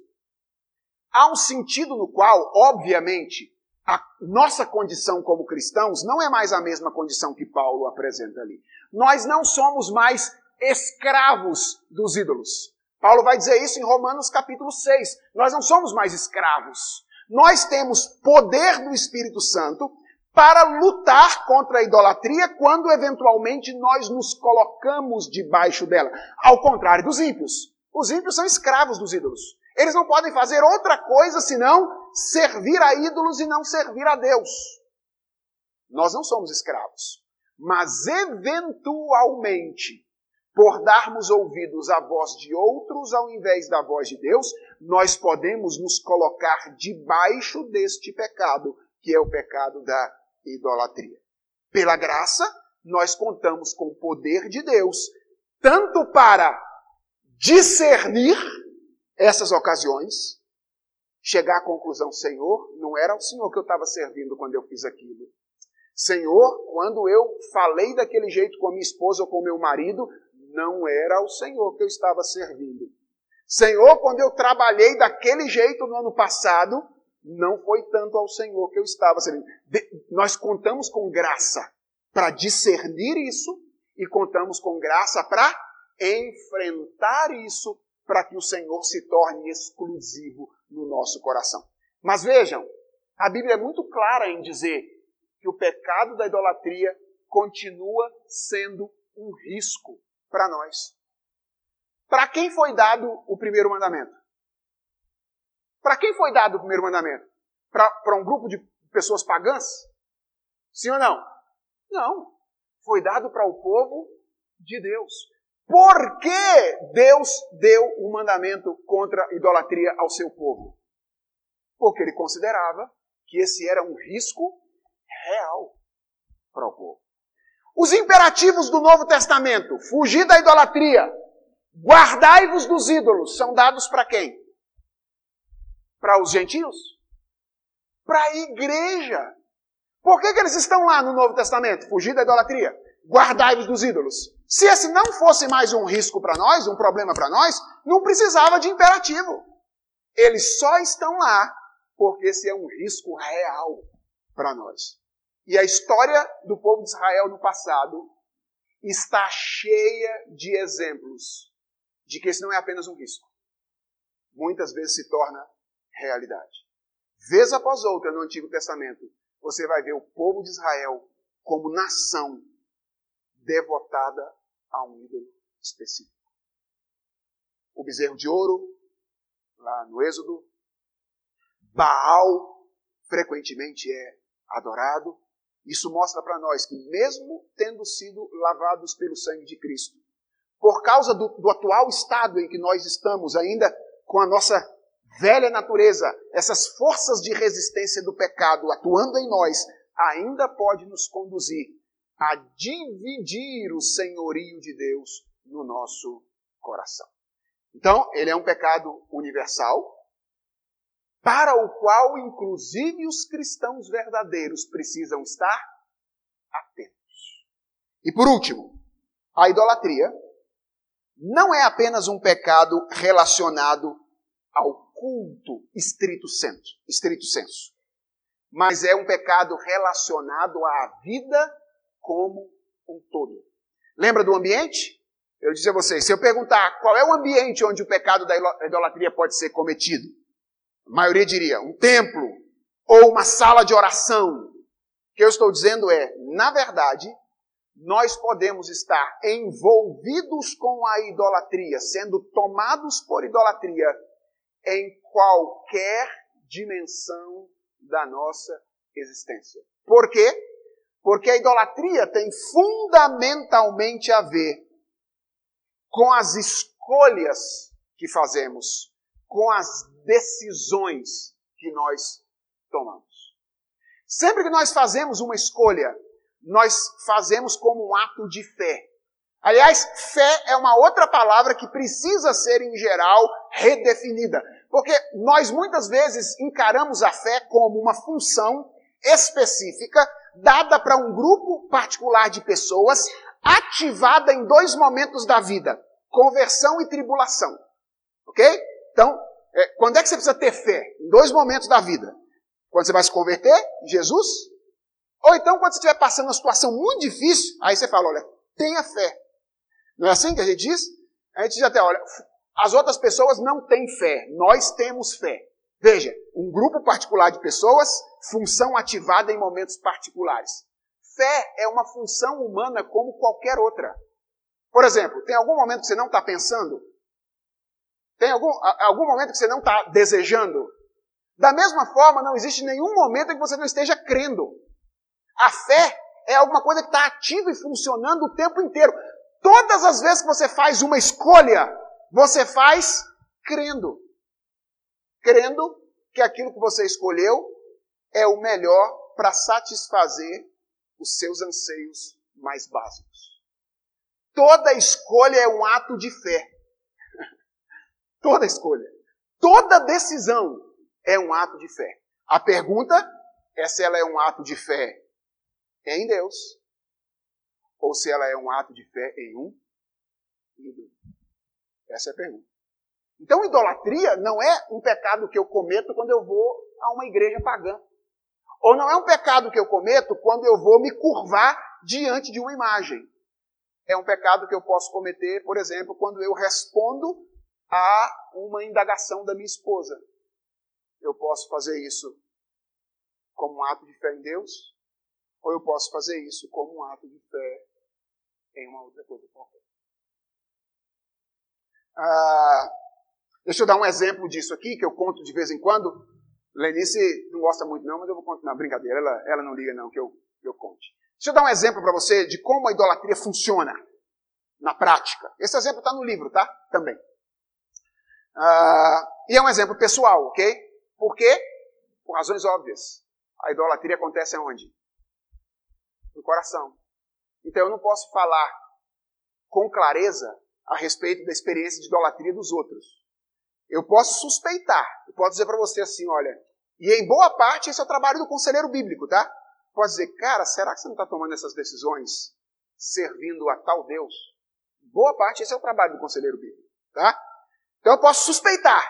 Há um sentido no qual, obviamente, a nossa condição como cristãos não é mais a mesma condição que Paulo apresenta ali. Nós não somos mais escravos dos ídolos. Paulo vai dizer isso em Romanos capítulo 6. Nós não somos mais escravos. Nós temos poder do Espírito Santo para lutar contra a idolatria quando eventualmente nós nos colocamos debaixo dela. Ao contrário dos ímpios. Os ímpios são escravos dos ídolos. Eles não podem fazer outra coisa senão servir a ídolos e não servir a Deus. Nós não somos escravos. Mas eventualmente, por darmos ouvidos à voz de outros ao invés da voz de Deus, nós podemos nos colocar debaixo deste pecado, que é o pecado da idolatria. Pela graça, nós contamos com o poder de Deus, tanto para discernir essas ocasiões, chegar à conclusão, Senhor, não era o Senhor que eu estava servindo quando eu fiz aquilo. Senhor, quando eu falei daquele jeito com a minha esposa ou com o meu marido, não era o Senhor que eu estava servindo. Senhor, quando eu trabalhei daquele jeito no ano passado, não foi tanto ao Senhor que eu estava servindo. De, nós contamos com graça para discernir isso e contamos com graça para enfrentar isso para que o Senhor se torne exclusivo no nosso coração. Mas vejam, a Bíblia é muito clara em dizer que o pecado da idolatria continua sendo um risco para nós. Para quem foi dado o primeiro mandamento? Para quem foi dado o primeiro mandamento? Para um grupo de pessoas pagãs? Sim ou não? Não. Foi dado para o povo de Deus. Por que Deus deu o um mandamento contra a idolatria ao seu povo? Porque ele considerava que esse era um risco real para o povo. Os imperativos do Novo Testamento, fugir da idolatria, guardai-vos dos ídolos, são dados para quem? Para os gentios? Para a igreja. Por que, que eles estão lá no Novo Testamento? Fugir da idolatria. Guardai-vos dos ídolos. Se esse não fosse mais um risco para nós, um problema para nós, não precisava de imperativo. Eles só estão lá porque esse é um risco real para nós. E a história do povo de Israel no passado está cheia de exemplos de que esse não é apenas um risco. Muitas vezes se torna realidade. Vez após outra no Antigo Testamento, você vai ver o povo de Israel como nação devotada a um ídolo específico. O bezerro de ouro, lá no Êxodo, Baal frequentemente é adorado. Isso mostra para nós que, mesmo tendo sido lavados pelo sangue de Cristo, por causa do, do atual estado em que nós estamos, ainda com a nossa velha natureza, essas forças de resistência do pecado atuando em nós, ainda pode nos conduzir a dividir o senhorio de Deus no nosso coração. Então, ele é um pecado universal, para o qual, inclusive, os cristãos verdadeiros precisam estar atentos. E por último, a idolatria não é apenas um pecado relacionado ao culto estrito senso, estrito senso, mas é um pecado relacionado à vida como um todo. Lembra do ambiente? Eu disse a vocês, se eu perguntar qual é o ambiente onde o pecado da idolatria pode ser cometido, a maioria diria um templo ou uma sala de oração. O que eu estou dizendo é, na verdade, nós podemos estar envolvidos com a idolatria, sendo tomados por idolatria em qualquer dimensão da nossa existência. Por quê? Porque a idolatria tem fundamentalmente a ver com as escolhas que fazemos, com as decisões que nós tomamos. Sempre que nós fazemos uma escolha, nós fazemos como um ato de fé. Aliás, fé é uma outra palavra que precisa ser, em geral, redefinida. Porque nós muitas vezes encaramos a fé como uma função específica dada para um grupo particular de pessoas, ativada em dois momentos da vida: conversão e tribulação. Ok? Então, é, quando é que você precisa ter fé? Em dois momentos da vida. Quando você vai se converter, em Jesus. Ou então, quando você estiver passando uma situação muito difícil, aí você fala: olha, tenha fé. Não é assim que a gente diz? A gente diz até: olha, as outras pessoas não têm fé, nós temos fé. Veja, um grupo particular de pessoas, função ativada em momentos particulares. Fé é uma função humana como qualquer outra. Por exemplo, tem algum momento que você não está pensando? Tem algum, algum momento que você não está desejando? Da mesma forma, não existe nenhum momento em que você não esteja crendo. A fé é alguma coisa que está ativa e funcionando o tempo inteiro. Todas as vezes que você faz uma escolha, você faz crendo crendo que aquilo que você escolheu é o melhor para satisfazer os seus anseios mais básicos. Toda escolha é um ato de fé. Toda escolha. Toda decisão é um ato de fé. A pergunta é se ela é um ato de fé em Deus ou se ela é um ato de fé em um ídolo. Essa é a pergunta. Então, idolatria não é um pecado que eu cometo quando eu vou a uma igreja pagã. Ou não é um pecado que eu cometo quando eu vou me curvar diante de uma imagem. É um pecado que eu posso cometer, por exemplo, quando eu respondo a uma indagação da minha esposa. Eu posso fazer isso como um ato de fé em Deus, ou eu posso fazer isso como um ato de fé em uma outra coisa qualquer. Ah, Deixa eu dar um exemplo disso aqui, que eu conto de vez em quando. Lenice não gosta muito não, mas eu vou contar. Não, brincadeira, ela, ela não liga não que eu, que eu conte. Deixa eu dar um exemplo para você de como a idolatria funciona na prática. Esse exemplo está no livro, tá? Também. Uh, e é um exemplo pessoal, ok? Por quê? Por razões óbvias. A idolatria acontece aonde? No coração. Então eu não posso falar com clareza a respeito da experiência de idolatria dos outros. Eu posso suspeitar. Eu posso dizer para você assim, olha, e em boa parte esse é o trabalho do conselheiro bíblico, tá? Pode dizer, cara, será que você não está tomando essas decisões servindo a tal Deus? Boa parte esse é o trabalho do conselheiro bíblico, tá? Então eu posso suspeitar,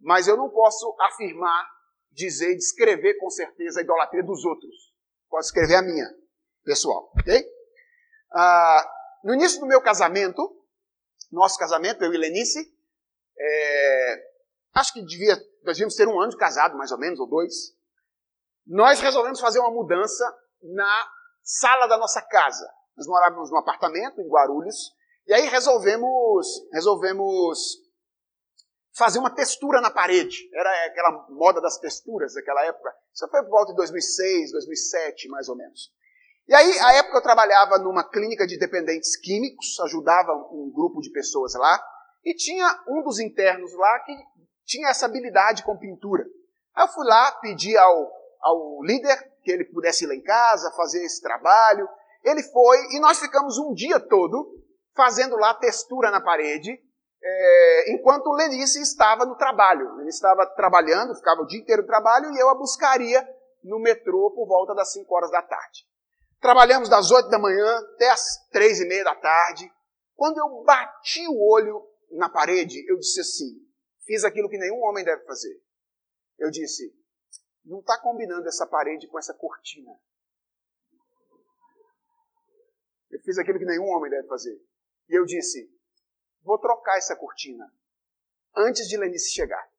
mas eu não posso afirmar, dizer, descrever com certeza a idolatria dos outros. Posso escrever a minha, pessoal, ok? Ah, no início do meu casamento, nosso casamento, eu e Lenice, é, acho que devia, nós devíamos ter um ano de casado, mais ou menos, ou dois. Nós resolvemos fazer uma mudança na sala da nossa casa. Nós morávamos num apartamento em Guarulhos, e aí resolvemos, resolvemos fazer uma textura na parede. Era aquela moda das texturas daquela época. Isso foi por volta de 2006, 2007, mais ou menos. E aí, a época eu trabalhava numa clínica de dependentes químicos, ajudava um grupo de pessoas lá. E tinha um dos internos lá que tinha essa habilidade com pintura. Aí eu fui lá, pedi ao, ao líder que ele pudesse ir lá em casa, fazer esse trabalho. Ele foi e nós ficamos um dia todo fazendo lá textura na parede, é, enquanto Lenice estava no trabalho. Ele estava trabalhando, ficava o dia inteiro no trabalho e eu a buscaria no metrô por volta das 5 horas da tarde. Trabalhamos das 8 da manhã até as 3 e meia da tarde. Quando eu bati o olho na parede, eu disse assim: fiz aquilo que nenhum homem deve fazer. Eu disse: não está combinando essa parede com essa cortina. Eu fiz aquilo que nenhum homem deve fazer. E eu disse: vou trocar essa cortina antes de Lenice chegar.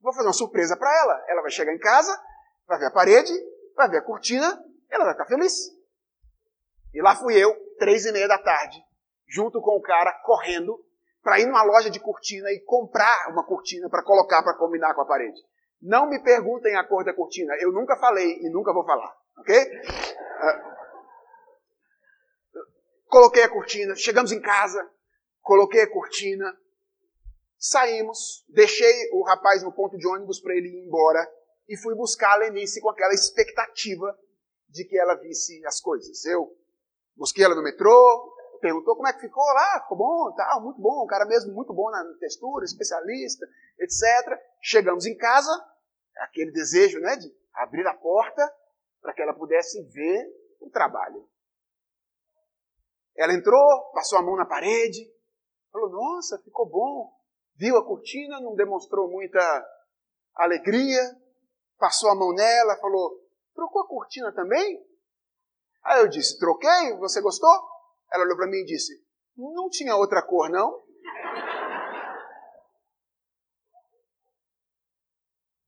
Vou fazer uma surpresa para ela. Ela vai chegar em casa, vai ver a parede, vai ver a cortina, ela vai ficar feliz. E lá fui eu, três e meia da tarde, junto com o cara correndo para ir numa loja de cortina e comprar uma cortina para colocar para combinar com a parede. Não me perguntem a cor da cortina, eu nunca falei e nunca vou falar. Ok? Uh, coloquei a cortina, chegamos em casa, coloquei a cortina, saímos, deixei o rapaz no ponto de ônibus para ele ir embora e fui buscar a Lenice com aquela expectativa de que ela visse as coisas. Eu busquei ela no metrô, perguntou como é que ficou lá, ficou bom, tal, muito bom, um cara mesmo muito bom na textura, especialista, etc. Chegamos em casa, aquele desejo, né, de abrir a porta para que ela pudesse ver o trabalho. Ela entrou, passou a mão na parede, falou: Nossa, ficou bom. Viu a cortina, não demonstrou muita alegria, passou a mão nela, falou: Trocou a cortina também? Aí eu disse: Troquei, você gostou? Ela olhou para mim e disse: Não tinha outra cor, não?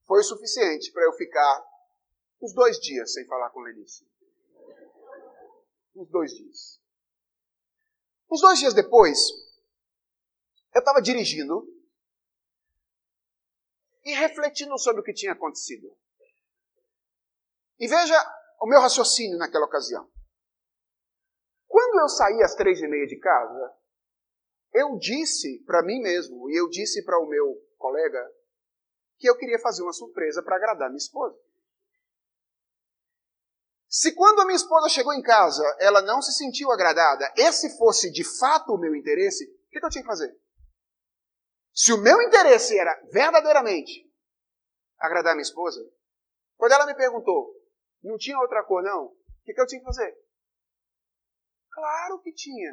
Foi o suficiente para eu ficar uns dois dias sem falar com Lenice. Uns dois dias. Uns dois dias depois, eu estava dirigindo e refletindo sobre o que tinha acontecido. E veja o meu raciocínio naquela ocasião. Quando eu saí às três e meia de casa, eu disse para mim mesmo e eu disse para o meu colega que eu queria fazer uma surpresa para agradar minha esposa. Se quando a minha esposa chegou em casa ela não se sentiu agradada, esse fosse de fato o meu interesse, o que, eu tinha que fazer? Se o meu interesse era verdadeiramente agradar minha esposa, quando ela me perguntou, não tinha outra cor não, o que, eu tinha que fazer? Claro que tinha.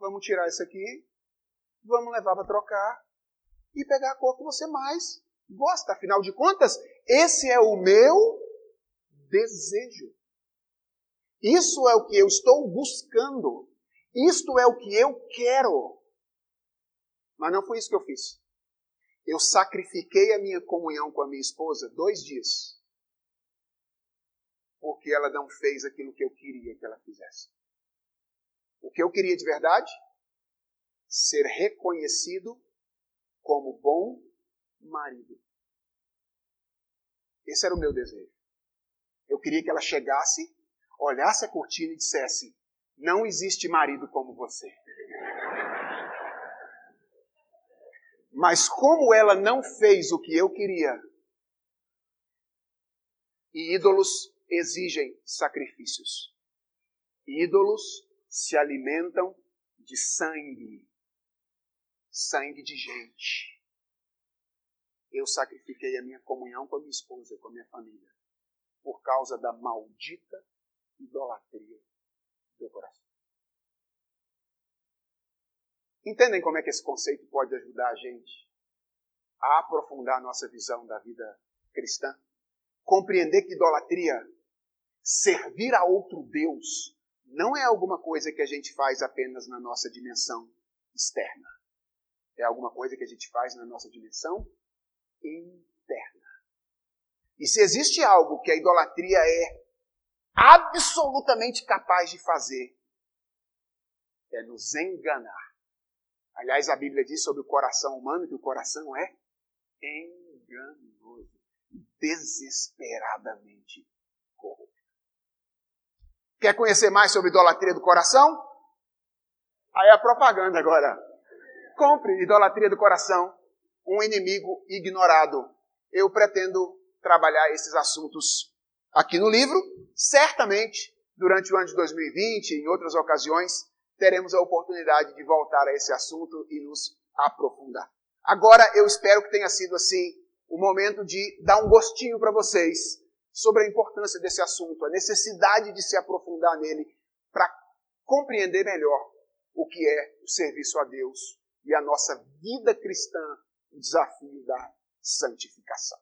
Vamos tirar isso aqui, vamos levar para trocar e pegar a cor que você mais gosta. Afinal de contas, esse é o meu desejo. Isso é o que eu estou buscando. Isto é o que eu quero. Mas não foi isso que eu fiz. Eu sacrifiquei a minha comunhão com a minha esposa dois dias. Porque ela não fez aquilo que eu queria que ela fizesse. O que eu queria de verdade? Ser reconhecido como bom marido. Esse era o meu desejo. Eu queria que ela chegasse, olhasse a cortina e dissesse: Não existe marido como você. Mas como ela não fez o que eu queria, e ídolos exigem sacrifícios. Ídolos se alimentam de sangue, sangue de gente. Eu sacrifiquei a minha comunhão com a minha esposa, com a minha família, por causa da maldita idolatria do coração. Entendem como é que esse conceito pode ajudar a gente a aprofundar nossa visão da vida cristã? Compreender que idolatria, servir a outro Deus, não é alguma coisa que a gente faz apenas na nossa dimensão externa. É alguma coisa que a gente faz na nossa dimensão interna. E se existe algo que a idolatria é absolutamente capaz de fazer, é nos enganar. Aliás, a Bíblia diz sobre o coração humano que o coração é enganoso, desesperadamente Quer conhecer mais sobre idolatria do coração? Aí é a propaganda agora. Compre Idolatria do Coração, um inimigo ignorado. Eu pretendo trabalhar esses assuntos aqui no livro. Certamente, durante o ano de 2020 e em outras ocasiões, teremos a oportunidade de voltar a esse assunto e nos aprofundar. Agora, eu espero que tenha sido assim o momento de dar um gostinho para vocês sobre a importância desse assunto, a necessidade de se aprofundar nele para compreender melhor o que é o serviço a Deus e a nossa vida cristã, o desafio da santificação.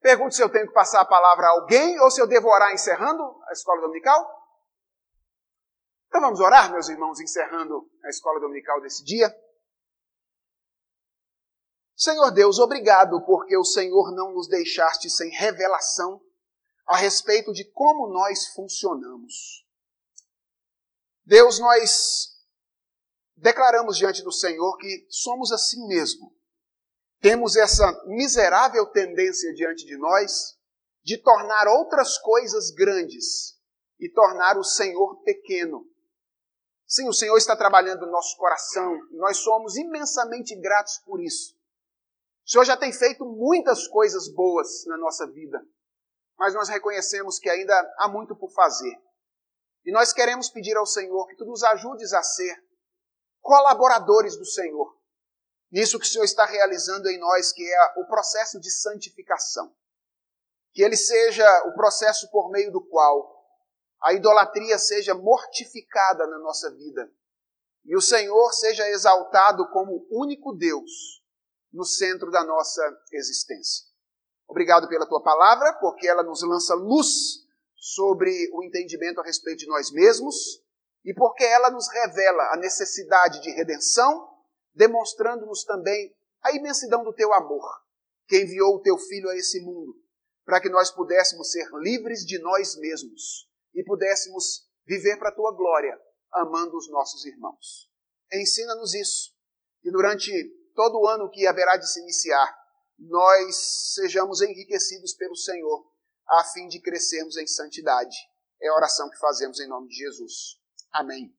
Pergunto se eu tenho que passar a palavra a alguém ou se eu devo orar encerrando a escola dominical. Então vamos orar, meus irmãos, encerrando a escola dominical desse dia. Senhor Deus, obrigado porque o Senhor não nos deixaste sem revelação a respeito de como nós funcionamos. Deus, nós declaramos diante do Senhor que somos assim mesmo. Temos essa miserável tendência diante de nós de tornar outras coisas grandes e tornar o Senhor pequeno. Sim, o Senhor está trabalhando no nosso coração, nós somos imensamente gratos por isso. O Senhor já tem feito muitas coisas boas na nossa vida, mas nós reconhecemos que ainda há muito por fazer. E nós queremos pedir ao Senhor que tu nos ajudes a ser colaboradores do Senhor, nisso que o Senhor está realizando em nós, que é o processo de santificação. Que ele seja o processo por meio do qual a idolatria seja mortificada na nossa vida e o Senhor seja exaltado como único Deus no centro da nossa existência. Obrigado pela tua palavra, porque ela nos lança luz sobre o entendimento a respeito de nós mesmos e porque ela nos revela a necessidade de redenção, demonstrando-nos também a imensidão do teu amor, que enviou o teu filho a esse mundo, para que nós pudéssemos ser livres de nós mesmos e pudéssemos viver para a tua glória, amando os nossos irmãos. Ensina-nos isso, que durante todo ano que haverá de se iniciar, nós sejamos enriquecidos pelo Senhor, a fim de crescermos em santidade. É a oração que fazemos em nome de Jesus. Amém.